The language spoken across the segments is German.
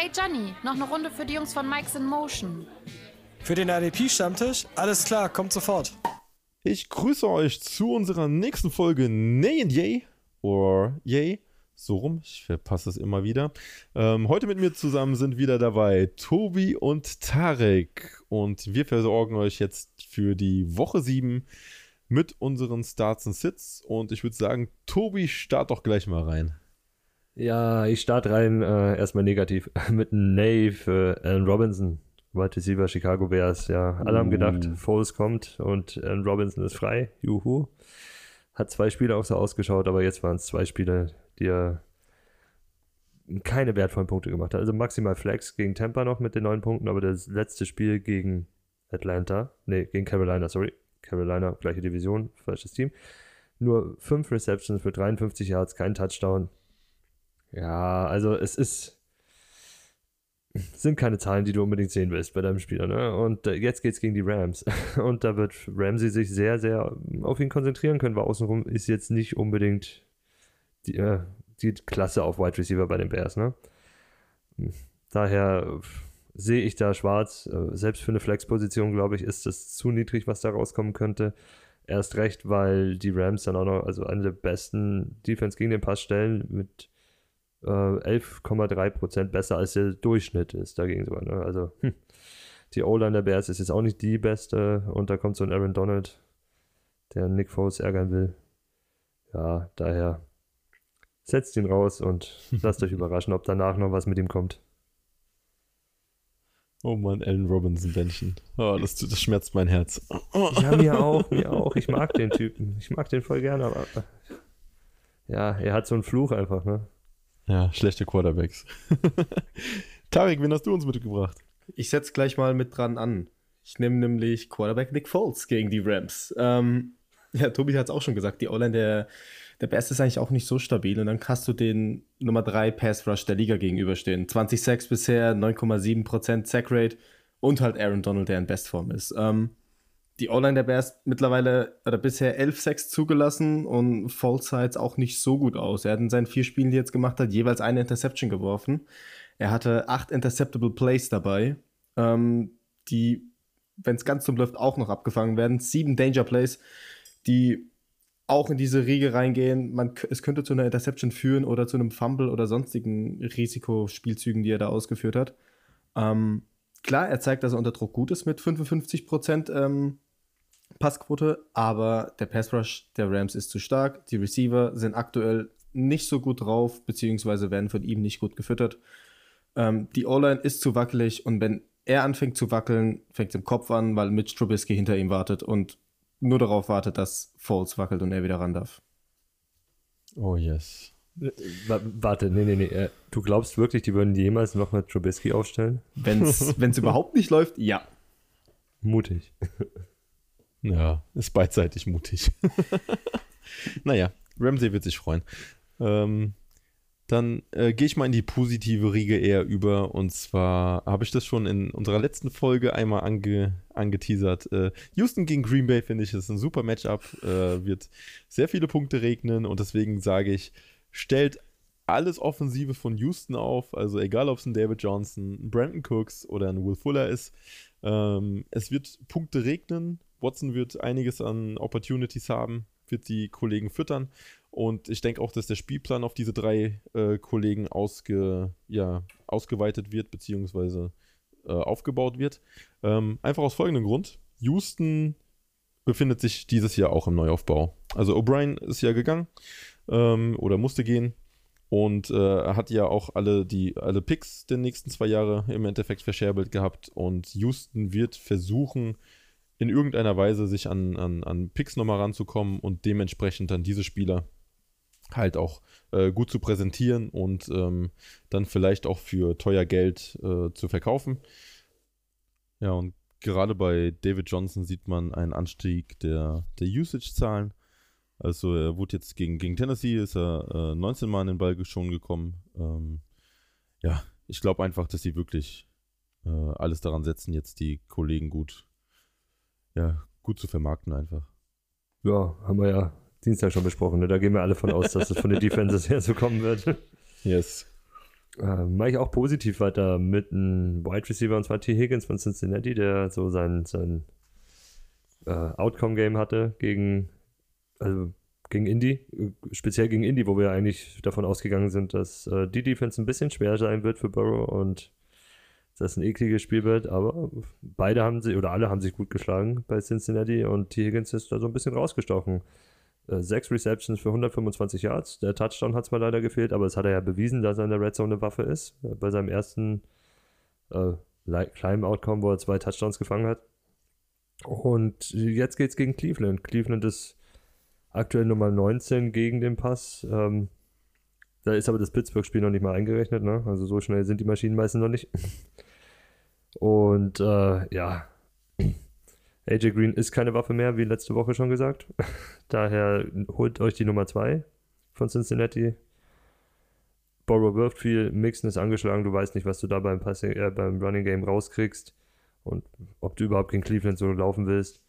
Hey Johnny, noch eine Runde für die Jungs von Mike's in Motion. Für den RDP-Stammtisch? Alles klar, kommt sofort. Ich grüße euch zu unserer nächsten Folge Nay and Yay. Or Yay. So rum, ich verpasse es immer wieder. Ähm, heute mit mir zusammen sind wieder dabei Tobi und Tarek. Und wir versorgen euch jetzt für die Woche 7 mit unseren Starts und Sits. Und ich würde sagen, Tobi, start doch gleich mal rein. Ja, ich starte rein, äh, erstmal negativ, mit einem Nay für Allen Robinson, Wide Receiver Chicago Bears. Ja, alle uh. haben gedacht, uh. Foles kommt und Allen Robinson ist frei. Juhu. Hat zwei Spiele auch so ausgeschaut, aber jetzt waren es zwei Spiele, die er keine wertvollen Punkte gemacht hat. Also maximal Flex gegen Tampa noch mit den neun Punkten, aber das letzte Spiel gegen Atlanta, nee, gegen Carolina, sorry. Carolina, gleiche Division, falsches Team. Nur fünf Receptions für 53 Yards, kein Touchdown. Ja, also es ist. Sind keine Zahlen, die du unbedingt sehen willst bei deinem Spieler, ne? Und äh, jetzt geht's gegen die Rams. Und da wird Ramsey sich sehr, sehr auf ihn konzentrieren können, weil außenrum ist jetzt nicht unbedingt die, äh, die Klasse auf Wide Receiver bei den Bears, ne? Daher sehe ich da schwarz. Äh, selbst für eine Flex-Position, glaube ich, ist das zu niedrig, was da rauskommen könnte. Erst recht, weil die Rams dann auch noch, also eine der besten Defense gegen den Pass stellen mit äh, 11,3% besser als der Durchschnitt ist dagegen sogar. Ne? Also hm. die O-Line der Bears ist jetzt auch nicht die beste und da kommt so ein Aaron Donald, der Nick Foles ärgern will. Ja, daher setzt ihn raus und lasst euch überraschen, ob danach noch was mit ihm kommt. Oh Mann, Allen Robinson Bändchen. Oh, das, das schmerzt mein Herz. Ja, mir auch, mir auch. Ich mag den Typen. Ich mag den voll gerne, aber ja, er hat so einen Fluch einfach, ne? Ja, schlechte Quarterbacks. Tarek, wen hast du uns mitgebracht? Ich setze gleich mal mit dran an. Ich nehme nämlich Quarterback Nick Foles gegen die Rams. Ähm, ja, Tobi hat es auch schon gesagt, die O-Line der, der Best ist eigentlich auch nicht so stabil. Und dann hast du den Nummer 3 Pass Rush der Liga gegenüberstehen. 20 Sacks bisher, 9,7% Sack Rate und halt Aaron Donald, der in Bestform ist. Ähm, die O-Line der Bears mittlerweile oder bisher 11 Sacks zugelassen und False Sides auch nicht so gut aus. Er hat in seinen vier Spielen, die er jetzt gemacht hat, jeweils eine Interception geworfen. Er hatte acht Interceptable Plays dabei, ähm, die, wenn es ganz dumm läuft, auch noch abgefangen werden. Sieben Danger Plays, die auch in diese Riege reingehen. Man, es könnte zu einer Interception führen oder zu einem Fumble oder sonstigen Risikospielzügen, die er da ausgeführt hat. Ähm, klar, er zeigt, dass er unter Druck gut ist mit 55 Prozent ähm, Passquote, aber der Pass Rush der Rams ist zu stark. Die Receiver sind aktuell nicht so gut drauf, beziehungsweise werden von ihm nicht gut gefüttert. Ähm, die O-Line ist zu wackelig und wenn er anfängt zu wackeln, fängt es im Kopf an, weil Mitch Trubisky hinter ihm wartet und nur darauf wartet, dass Foles wackelt und er wieder ran darf. Oh yes. Warte, nee, nee, nee. Äh, du glaubst wirklich, die würden jemals noch mal Trubisky aufstellen? Wenn es überhaupt nicht läuft, ja. Mutig. Ja, ist beidseitig mutig. naja, Ramsey wird sich freuen. Ähm, dann äh, gehe ich mal in die positive Riege eher über. Und zwar habe ich das schon in unserer letzten Folge einmal ange, angeteasert. Äh, Houston gegen Green Bay finde ich ist ein super Matchup. Äh, wird sehr viele Punkte regnen und deswegen sage ich, stellt alles Offensive von Houston auf. Also egal, ob es ein David Johnson, ein Brandon Cooks oder ein Will Fuller ist. Ähm, es wird Punkte regnen. Watson wird einiges an Opportunities haben, wird die Kollegen füttern. Und ich denke auch, dass der Spielplan auf diese drei äh, Kollegen ausge, ja, ausgeweitet wird, beziehungsweise äh, aufgebaut wird. Ähm, einfach aus folgendem Grund. Houston befindet sich dieses Jahr auch im Neuaufbau. Also O'Brien ist ja gegangen ähm, oder musste gehen und äh, hat ja auch alle die alle Picks der nächsten zwei Jahre im Endeffekt verscherbelt gehabt und Houston wird versuchen in irgendeiner Weise sich an, an, an Picks nochmal ranzukommen und dementsprechend dann diese Spieler halt auch äh, gut zu präsentieren und ähm, dann vielleicht auch für teuer Geld äh, zu verkaufen. Ja, und gerade bei David Johnson sieht man einen Anstieg der, der Usage-Zahlen. Also er wurde jetzt gegen, gegen Tennessee, ist er äh, 19 Mal in den Ball schon gekommen. Ähm, ja, ich glaube einfach, dass sie wirklich äh, alles daran setzen, jetzt die Kollegen gut, ja, gut zu vermarkten einfach. Ja, haben wir ja Dienstag schon besprochen. Ne? Da gehen wir alle von aus, dass es von den Defenses her so kommen wird. Yes. Äh, Mache ich auch positiv weiter mit einem Wide Receiver und zwar T. Higgins von Cincinnati, der so sein, sein äh, Outcome-Game hatte gegen, also gegen Indy, äh, speziell gegen Indy, wo wir eigentlich davon ausgegangen sind, dass äh, die Defense ein bisschen schwer sein wird für Burrow und das ein ekliges Spiel wird, aber beide haben sie, oder alle haben sich gut geschlagen bei Cincinnati und T. Higgins ist da so ein bisschen rausgestochen. Äh, sechs Receptions für 125 Yards. Der Touchdown hat zwar leider gefehlt, aber es hat er ja bewiesen, dass er in der Red Zone eine Waffe ist. Äh, bei seinem ersten äh, kleinen Outcome, wo er zwei Touchdowns gefangen hat. Und jetzt geht es gegen Cleveland. Cleveland ist aktuell Nummer 19 gegen den Pass. Ähm, da ist aber das Pittsburgh-Spiel noch nicht mal eingerechnet, ne? Also so schnell sind die Maschinen meistens noch nicht. Und äh, ja, AJ Green ist keine Waffe mehr, wie letzte Woche schon gesagt. Daher holt euch die Nummer 2 von Cincinnati. Borrow wirft viel, Mixon ist angeschlagen, du weißt nicht, was du da beim, Passing, äh, beim Running Game rauskriegst und ob du überhaupt gegen Cleveland so laufen willst.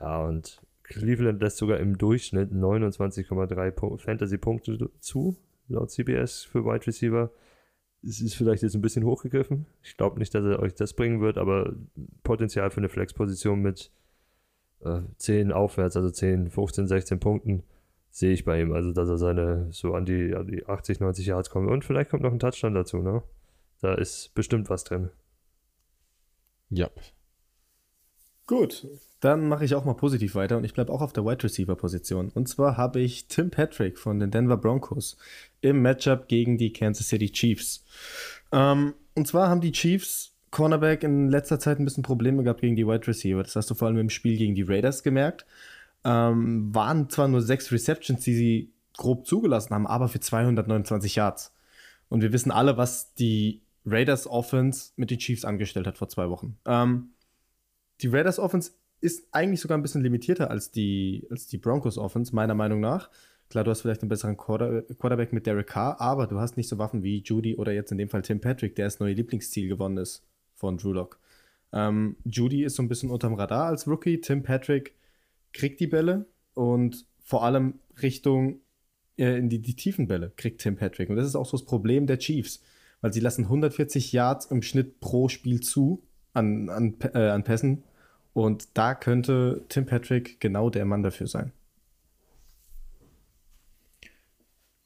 Ja, und Cleveland lässt sogar im Durchschnitt 29,3 Fantasy-Punkte zu, laut CBS für Wide Receiver. Es ist vielleicht jetzt ein bisschen hochgegriffen. Ich glaube nicht, dass er euch das bringen wird, aber Potenzial für eine Flex-Position mit äh, 10 aufwärts, also 10, 15, 16 Punkten, sehe ich bei ihm. Also, dass er seine so an die, an die 80, 90 Yards kommt. Und vielleicht kommt noch ein Touchdown dazu, ne? Da ist bestimmt was drin. Ja. Gut, dann mache ich auch mal positiv weiter und ich bleibe auch auf der Wide Receiver Position. Und zwar habe ich Tim Patrick von den Denver Broncos im Matchup gegen die Kansas City Chiefs. Ähm, und zwar haben die Chiefs Cornerback in letzter Zeit ein bisschen Probleme gehabt gegen die Wide Receiver. Das hast du vor allem im Spiel gegen die Raiders gemerkt. Ähm, waren zwar nur sechs Receptions, die sie grob zugelassen haben, aber für 229 Yards. Und wir wissen alle, was die Raiders Offense mit den Chiefs angestellt hat vor zwei Wochen. Ähm, die Raiders Offense ist eigentlich sogar ein bisschen limitierter als die, als die Broncos Offense, meiner Meinung nach. Klar, du hast vielleicht einen besseren Quarter Quarterback mit Derek Carr, aber du hast nicht so Waffen wie Judy oder jetzt in dem Fall Tim Patrick, der das neue Lieblingsziel gewonnen ist von Drew Lock. Ähm, Judy ist so ein bisschen unterm Radar als Rookie. Tim Patrick kriegt die Bälle und vor allem Richtung äh, in die, die tiefen Bälle kriegt Tim Patrick. Und das ist auch so das Problem der Chiefs, weil sie lassen 140 Yards im Schnitt pro Spiel zu an, an, äh, an Pässen und da könnte Tim Patrick genau der Mann dafür sein.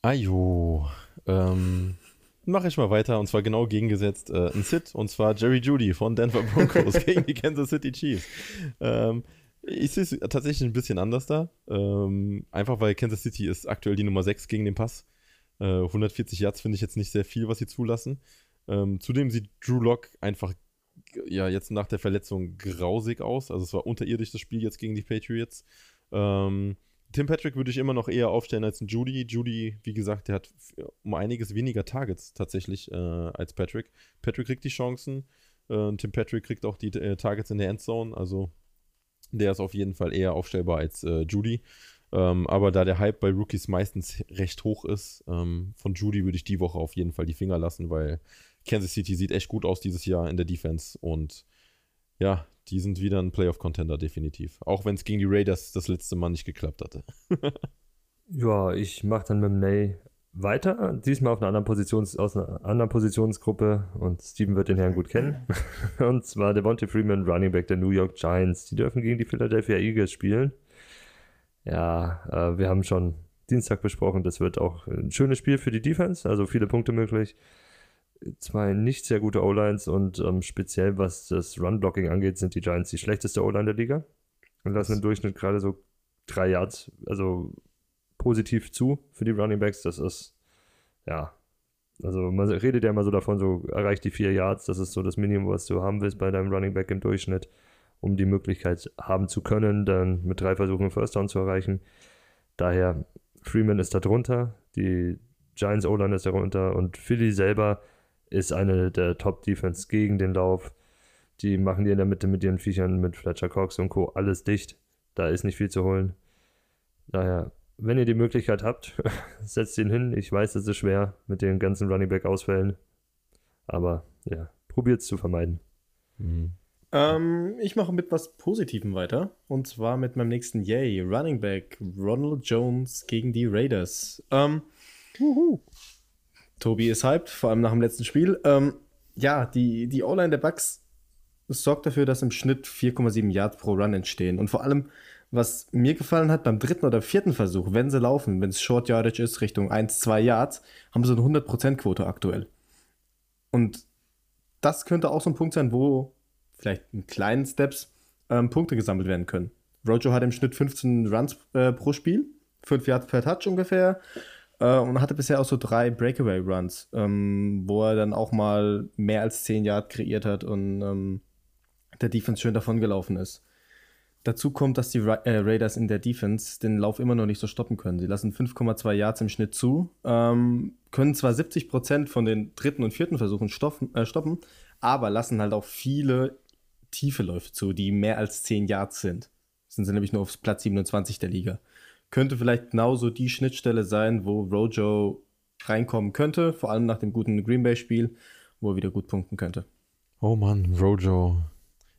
Ajo. Ähm, mache ich mal weiter und zwar genau gegengesetzt äh, ein Sit und zwar Jerry Judy von Denver Broncos gegen die Kansas City Chiefs. Ähm, ich sehe es tatsächlich ein bisschen anders da. Ähm, einfach weil Kansas City ist aktuell die Nummer 6 gegen den Pass. Äh, 140 Yards finde ich jetzt nicht sehr viel, was sie zulassen. Ähm, zudem sieht Drew Lock einfach ja jetzt nach der Verletzung grausig aus. Also es war unterirdisch das Spiel jetzt gegen die Patriots. Ähm, Tim Patrick würde ich immer noch eher aufstellen als ein Judy. Judy, wie gesagt, der hat um einiges weniger Targets tatsächlich äh, als Patrick. Patrick kriegt die Chancen. Äh, Tim Patrick kriegt auch die äh, Targets in der Endzone. Also der ist auf jeden Fall eher aufstellbar als äh, Judy. Ähm, aber da der Hype bei Rookies meistens recht hoch ist, ähm, von Judy würde ich die Woche auf jeden Fall die Finger lassen, weil Kansas City sieht echt gut aus dieses Jahr in der Defense und ja, die sind wieder ein Playoff-Contender, definitiv. Auch wenn es gegen die Raiders das letzte Mal nicht geklappt hatte. ja, ich mache dann mit Ney weiter. Diesmal auf einer anderen Positions, aus einer anderen Positionsgruppe und Steven wird den Herrn gut kennen. und zwar Devontae Freeman, Running Back der New York Giants. Die dürfen gegen die Philadelphia Eagles spielen. Ja, äh, wir haben schon Dienstag besprochen, das wird auch ein schönes Spiel für die Defense, also viele Punkte möglich zwei nicht sehr gute O-Lines und ähm, speziell was das Run-Blocking angeht, sind die Giants die schlechteste O-Line der Liga und lassen im Durchschnitt gerade so drei Yards, also positiv zu für die Running Backs. Das ist, ja, also man redet ja immer so davon, so erreicht die vier Yards, das ist so das Minimum, was du haben willst bei deinem Running Back im Durchschnitt, um die Möglichkeit haben zu können, dann mit drei Versuchen First Down zu erreichen. Daher, Freeman ist da drunter, die Giants O-Line ist darunter und Philly selber ist eine der Top-Defense gegen den Lauf. Die machen die in der Mitte mit ihren Viechern, mit Fletcher Cox und Co. alles dicht. Da ist nicht viel zu holen. Daher, wenn ihr die Möglichkeit habt, setzt ihn hin. Ich weiß, es ist schwer mit den ganzen Running Back-Ausfällen. Aber ja, probiert es zu vermeiden. Mhm. Ähm, ich mache mit was Positivem weiter. Und zwar mit meinem nächsten Yay. Running Back Ronald Jones gegen die Raiders. Ähm, Tobi ist hyped, vor allem nach dem letzten Spiel. Ähm, ja, die, die O-Line der Bucks sorgt dafür, dass im Schnitt 4,7 Yards pro Run entstehen. Und vor allem, was mir gefallen hat, beim dritten oder vierten Versuch, wenn sie laufen, wenn es Short Yardage ist, Richtung 1, 2 Yards, haben sie eine 100%-Quote aktuell. Und das könnte auch so ein Punkt sein, wo vielleicht in kleinen Steps ähm, Punkte gesammelt werden können. Rojo hat im Schnitt 15 Runs äh, pro Spiel, 5 Yards per Touch ungefähr. Äh, und hatte bisher auch so drei Breakaway-Runs, ähm, wo er dann auch mal mehr als 10 Yards kreiert hat und ähm, der Defense schön davon gelaufen ist. Dazu kommt, dass die Ra äh, Raiders in der Defense den Lauf immer noch nicht so stoppen können. Sie lassen 5,2 Yards im Schnitt zu, ähm, können zwar 70% von den dritten und vierten Versuchen stoppen, äh, stoppen, aber lassen halt auch viele tiefe Läufe zu, die mehr als 10 Yards sind. Sind sie nämlich nur auf Platz 27 der Liga. Könnte vielleicht genauso die Schnittstelle sein, wo Rojo reinkommen könnte, vor allem nach dem guten Green Bay-Spiel, wo er wieder gut punkten könnte. Oh Mann, Rojo.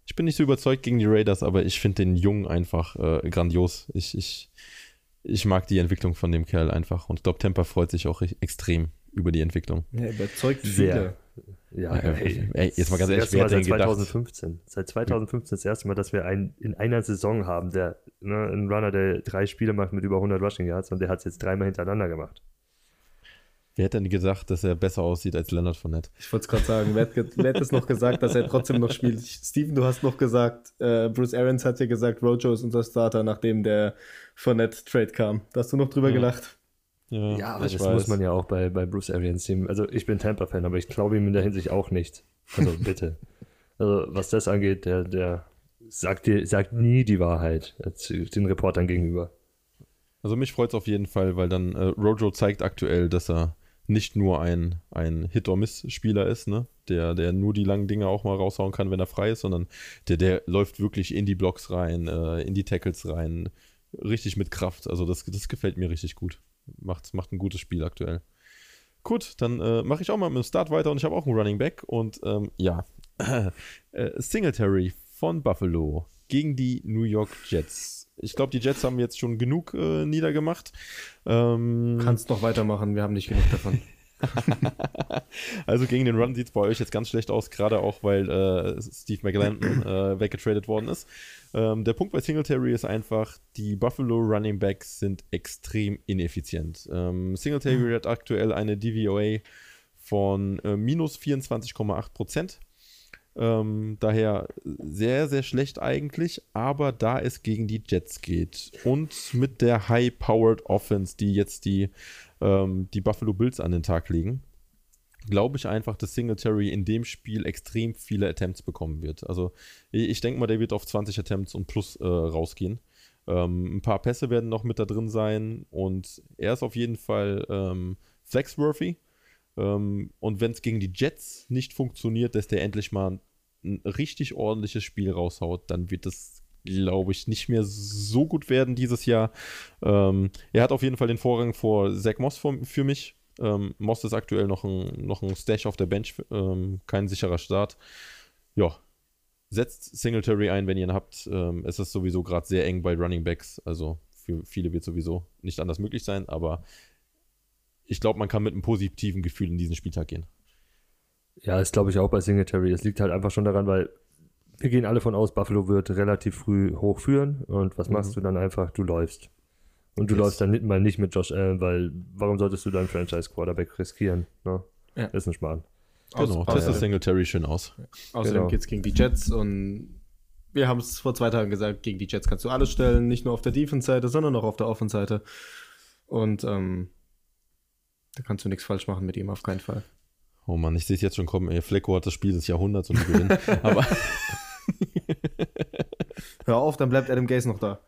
Ich bin nicht so überzeugt gegen die Raiders, aber ich finde den Jungen einfach äh, grandios. Ich, ich, ich mag die Entwicklung von dem Kerl einfach und ich glaube, Temper freut sich auch extrem über die Entwicklung. Ja, überzeugt Sehr. viele. Ja, Ja, ey, ey, jetzt mal ganz ehrlich, wer hätte denn seit gedacht? 2015. Seit 2015 das erste Mal, dass wir einen, in einer Saison haben, der ne, einen Runner, der drei Spiele macht mit über 100 Rushing Yards und der hat es jetzt dreimal hintereinander gemacht. Wer hätte denn gesagt, dass er besser aussieht als Leonard Fournette? Ich wollte es gerade sagen, wer, hat ge- wer hat es noch gesagt, dass er trotzdem noch spielt? Steven, du hast noch gesagt, äh, Bruce Arians hat dir gesagt, Rojo ist unser Starter, nachdem der Fournette-Trade kam. Da hast du noch drüber Ja. gelacht. Ja, aber ich das weiß. muss man ja auch bei, bei Bruce Arians Team. Also ich bin Tampa-Fan, aber ich glaube ihm in der Hinsicht auch nicht. Also bitte. Also was das angeht, der, der sagt, dir, sagt nie die Wahrheit äh, den Reportern gegenüber. Also mich freut es auf jeden Fall, weil dann äh, Rojo zeigt aktuell, dass er nicht nur ein, ein Hit-or-Miss-Spieler ist, ne? der, der nur die langen Dinge auch mal raushauen kann, wenn er frei ist, sondern der, der läuft wirklich in die Blocks rein, äh, in die Tackles rein, richtig mit Kraft. Also das, das gefällt mir richtig gut. Macht, macht ein gutes Spiel aktuell. Gut, dann äh, mache ich auch mal mit dem Start weiter und ich habe auch einen Running Back und ähm, ja, äh, Singletary von Buffalo gegen die New York Jets. Ich glaube, die Jets haben jetzt schon genug äh, niedergemacht. Ähm, Kannst noch weitermachen, wir haben nicht genug davon. also gegen den Run sieht es bei euch jetzt ganz schlecht aus, gerade auch, weil äh, Steve McLendon äh, weggetradet worden ist. Ähm, der Punkt bei Singletary ist einfach, die Buffalo Running Backs sind extrem ineffizient. Ähm, Singletary hat aktuell eine DVOA von äh, minus 24,8 Prozent. Ähm, daher sehr, sehr schlecht eigentlich, aber da es gegen die Jets geht und mit der High-Powered Offense, die jetzt die, ähm, die Buffalo Bills an den Tag legen, glaube ich einfach, dass Singletary in dem Spiel extrem viele Attempts bekommen wird. Also ich, denke mal, der wird auf 20 Attempts und plus äh, rausgehen. Ähm, ein paar Pässe werden noch mit da drin sein und er ist auf jeden Fall ähm, flexworthy. Ähm, und wenn es gegen die Jets nicht funktioniert, dass der endlich mal ein richtig ordentliches Spiel raushaut, dann wird das, glaube ich, nicht mehr so gut werden dieses Jahr. Ähm, er hat auf jeden Fall den Vorrang vor Zach Moss für, für mich. Ähm, Moss ist aktuell noch ein, noch ein Stash auf der Bench, ähm, kein sicherer Start. Ja, setzt Singletary ein, wenn ihr ihn habt. Ähm, es ist sowieso gerade sehr eng bei Running Backs, also für viele wird sowieso nicht anders möglich sein, aber ich glaube, man kann mit einem positiven Gefühl in diesen Spieltag gehen. Ja, das glaube ich auch bei Singletary. Es liegt halt einfach schon daran, weil wir gehen alle von aus, Buffalo wird relativ früh hochführen. Und was machst du dann einfach? Du läufst. Und du Yes. läufst dann nicht, mal nicht mit Josh Allen, weil warum solltest du deinen Franchise-Quarterback riskieren? Ne? Ja. Ist ein Schmarrn. Genau, Aus- testet außerdem- Singletary schön aus. Außerdem Genau. geht es gegen die Jets und wir haben es vor zwei Tagen gesagt, gegen die Jets kannst du alles stellen, nicht nur auf der Defense-Seite, sondern auch auf der Offense-Seite. Und ähm, da kannst du nichts falsch machen mit ihm, auf keinen Fall. Oh Mann, ich sehe es jetzt schon kommen. Ey, Flecko hat das Spiel des Jahrhunderts und die gewinnen. Aber Hör auf, dann bleibt Adam Gaze noch da.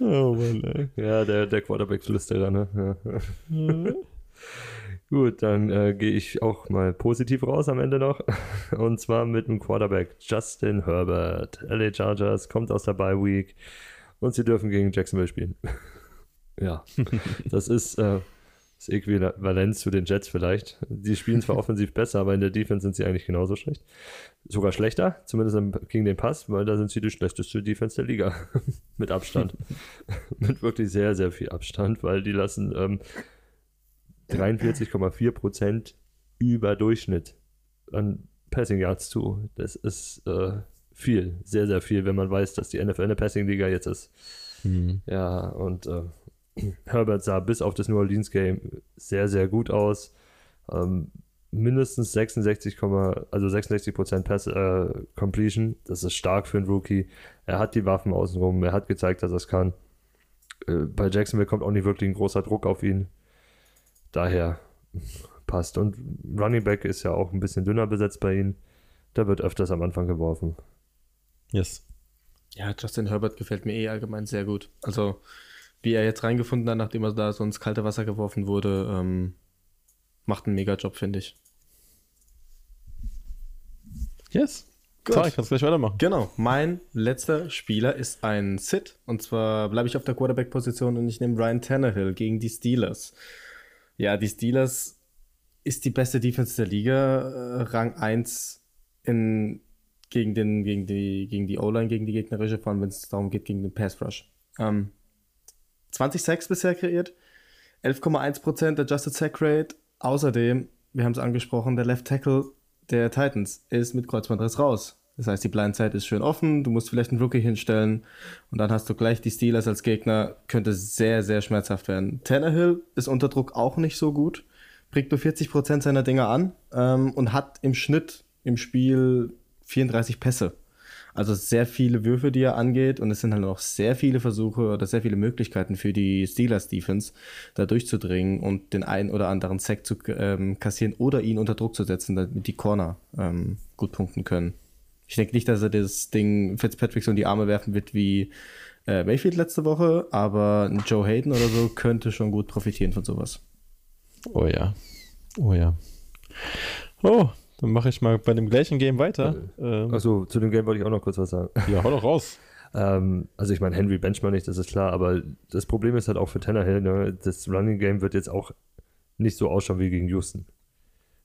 oh Mann, ey. Ja, der, der Quarterback-Flüsterer, ne? Ja. Gut, dann äh, gehe ich auch mal positiv raus am Ende noch. Und zwar mit dem Quarterback Justin Herbert. LA Chargers kommt aus der Bye Week und sie dürfen gegen Jacksonville spielen. ja, das ist äh, das Äquivalent zu den Jets vielleicht. Die spielen zwar offensiv besser, aber in der Defense sind sie eigentlich genauso schlecht. Sogar schlechter, zumindest gegen den Pass, weil da sind sie die schlechteste Defense der Liga. Mit Abstand. Mit wirklich sehr, sehr viel Abstand, weil die lassen ähm, 43,4% über Durchschnitt an Passing Yards zu. Das ist äh, viel, sehr, sehr viel, wenn man weiß, dass die NFL eine Passing-Liga jetzt ist. Mhm. Ja, und äh, Herbert sah bis auf das New Orleans Game sehr, sehr gut aus. Ähm, mindestens 66, also 66 Pass äh, Completion. Das ist stark für einen Rookie. Er hat die Waffen außenrum. Er hat gezeigt, dass er es kann. Äh, bei Jacksonville kommt auch nicht wirklich ein großer Druck auf ihn. Daher passt. Und Running Back ist ja auch ein bisschen dünner besetzt bei ihm. Da wird öfters am Anfang geworfen. Yes. Ja, Justin Herbert gefällt mir eh allgemein sehr gut. Also, wie er jetzt reingefunden hat, nachdem er da so ins kalte Wasser geworfen wurde, ähm, macht einen Mega-Job, finde ich. Yes. Gut. Tarek, kannst gleich weitermachen. Genau, mein letzter Spieler ist ein Sit. Und zwar bleibe ich auf der Quarterback-Position und ich nehme Ryan Tannehill gegen die Steelers. Ja, die Steelers ist die beste Defense der Liga, äh, Rang 1 in, gegen, den, gegen die, gegen die O-Line, gegen die gegnerische, vor allem wenn es darum geht, gegen den Pass-Rush. Ähm, 20 Sacks bisher kreiert, 11,1% Adjusted Sack Rate. Außerdem, wir haben es angesprochen, der Left Tackle der Titans ist mit Kreuzbandriss raus. Das heißt, die Blindside ist schön offen, du musst vielleicht einen Rookie hinstellen und dann hast du gleich die Steelers als Gegner, könnte sehr, sehr schmerzhaft werden. Tannehill ist unter Druck auch nicht so gut, bringt nur 40% seiner Dinger an ähm, und hat im Schnitt im Spiel 34 Pässe. Also sehr viele Würfe, die er angeht und es sind halt noch sehr viele Versuche oder sehr viele Möglichkeiten für die Steelers Defense, da durchzudringen und den einen oder anderen Sack zu ähm, kassieren oder ihn unter Druck zu setzen, damit die Corner ähm, gut punkten können. Ich denke nicht, dass er das Ding Fitzpatrick so in die Arme werfen wird wie äh, Mayfield letzte Woche, aber Joe Hayden oder so könnte schon gut profitieren von sowas. Oh ja. Oh ja. Oh, dann mache ich mal bei dem gleichen Game weiter. Ähm, Achso, zu dem Game wollte ich auch noch kurz was sagen. Ja, hau doch raus. ähm, also ich meine, Henry bencht man nicht, das ist klar, aber das Problem ist halt auch für Tannehill, ne, das Running Game wird jetzt auch nicht so ausschauen wie gegen Houston.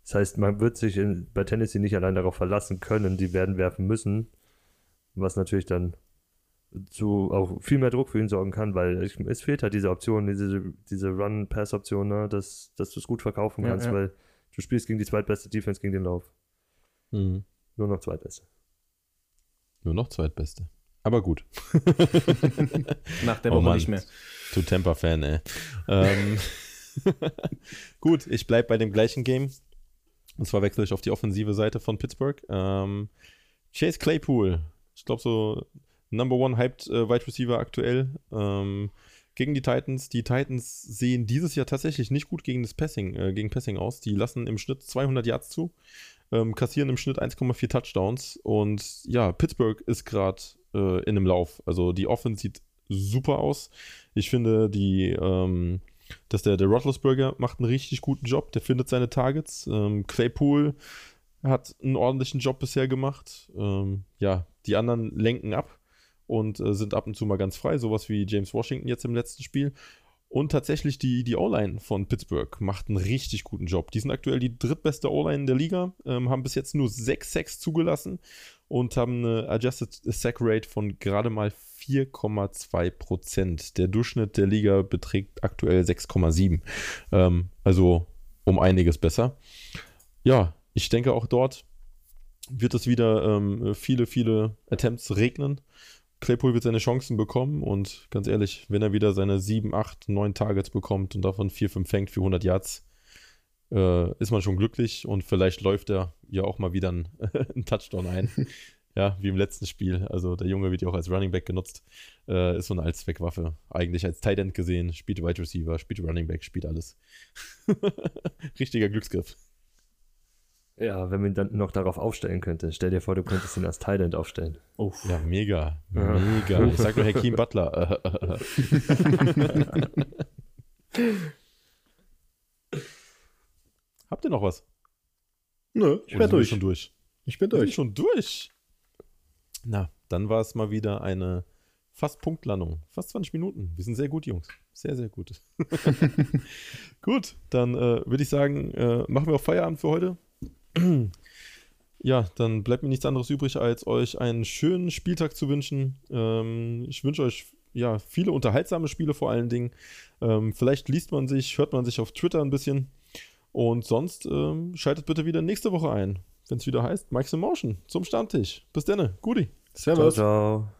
Das heißt, man wird sich in, bei Tennessee nicht allein darauf verlassen können, die werden werfen müssen, was natürlich dann zu auch viel mehr Druck für ihn sorgen kann, weil ich, es fehlt halt diese Option, diese, diese Run-Pass-Option, ne, dass, dass du es gut verkaufen kannst, ja, ja. weil Du spielst gegen die zweitbeste Defense gegen den Lauf. Mhm. Nur noch zweitbeste. Nur noch zweitbeste. Aber gut. Nach der oh Woche Mann, nicht mehr. Zu Temper-Fan, ey. ähm, gut, ich bleibe bei dem gleichen Game. Und zwar wechsle ich auf die offensive Seite von Pittsburgh. Ähm, Chase Claypool. Ich glaube, so Number One hyped äh, Wide Receiver aktuell. Ähm, gegen die Titans. Die Titans sehen dieses Jahr tatsächlich nicht gut gegen das Passing, äh, gegen Passing aus. Die lassen im Schnitt 200 Yards zu, ähm, kassieren im Schnitt 1,4 Touchdowns und ja, Pittsburgh ist gerade äh, in einem Lauf. Also die Offense sieht super aus. Ich finde, die, ähm, dass der, der Roethlisberger macht einen richtig guten Job. Der findet seine Targets. Ähm, Claypool hat einen ordentlichen Job bisher gemacht. Ähm, ja, die anderen lenken ab und äh, sind ab und zu mal ganz frei, sowas wie James Washington jetzt im letzten Spiel. Und tatsächlich die, die O-Line von Pittsburgh macht einen richtig guten Job. Die sind aktuell die drittbeste O-Line der Liga, ähm, haben bis jetzt nur 6 Sacks zugelassen und haben eine Adjusted Sack Rate von gerade mal 4,2 Prozent. Der Durchschnitt der Liga beträgt aktuell 6,7. Ähm, also um einiges besser. Ja, ich denke auch dort wird es wieder ähm, viele, viele Attempts regnen. Claypool wird seine Chancen bekommen und ganz ehrlich, wenn er wieder seine 7, 8, 9 Targets bekommt und davon 4, 5 fängt für 100 Yards, äh, ist man schon glücklich und vielleicht läuft er ja auch mal wieder einen, einen Touchdown ein. ja, wie im letzten Spiel. Also der Junge wird ja auch als Running Back genutzt. Äh, ist so eine Allzweckwaffe. Eigentlich als Tight End gesehen, spielt Wide Receiver, spielt Running Back, spielt alles. Richtiger Glücksgriff. Ja, wenn man dann noch darauf aufstellen könnte. Stell dir vor, du könntest ihn als Thailand aufstellen. Oh. Ja, mega. Mega. Ich sag nur Hakeem Butler. Habt ihr noch was? Nö, ich bin durch. schon durch. Ich bin durch. Ich bin schon durch. Na, dann war es mal wieder eine fast Punktlandung. Fast 20 Minuten. Wir sind sehr gut, Jungs. Sehr, sehr gut. gut, dann äh, würde ich sagen, äh, machen wir auch Feierabend für heute. Ja, dann bleibt mir nichts anderes übrig, als euch einen schönen Spieltag zu wünschen. Ähm, ich wünsche euch ja, viele unterhaltsame Spiele vor allen Dingen. Ähm, vielleicht liest man sich, hört man sich auf Twitter ein bisschen. Und sonst ähm, schaltet bitte wieder nächste Woche ein, wenn es wieder heißt Mike's in Motion zum Stammtisch. Bis dann, Gudi. Servus. Ciao, ciao.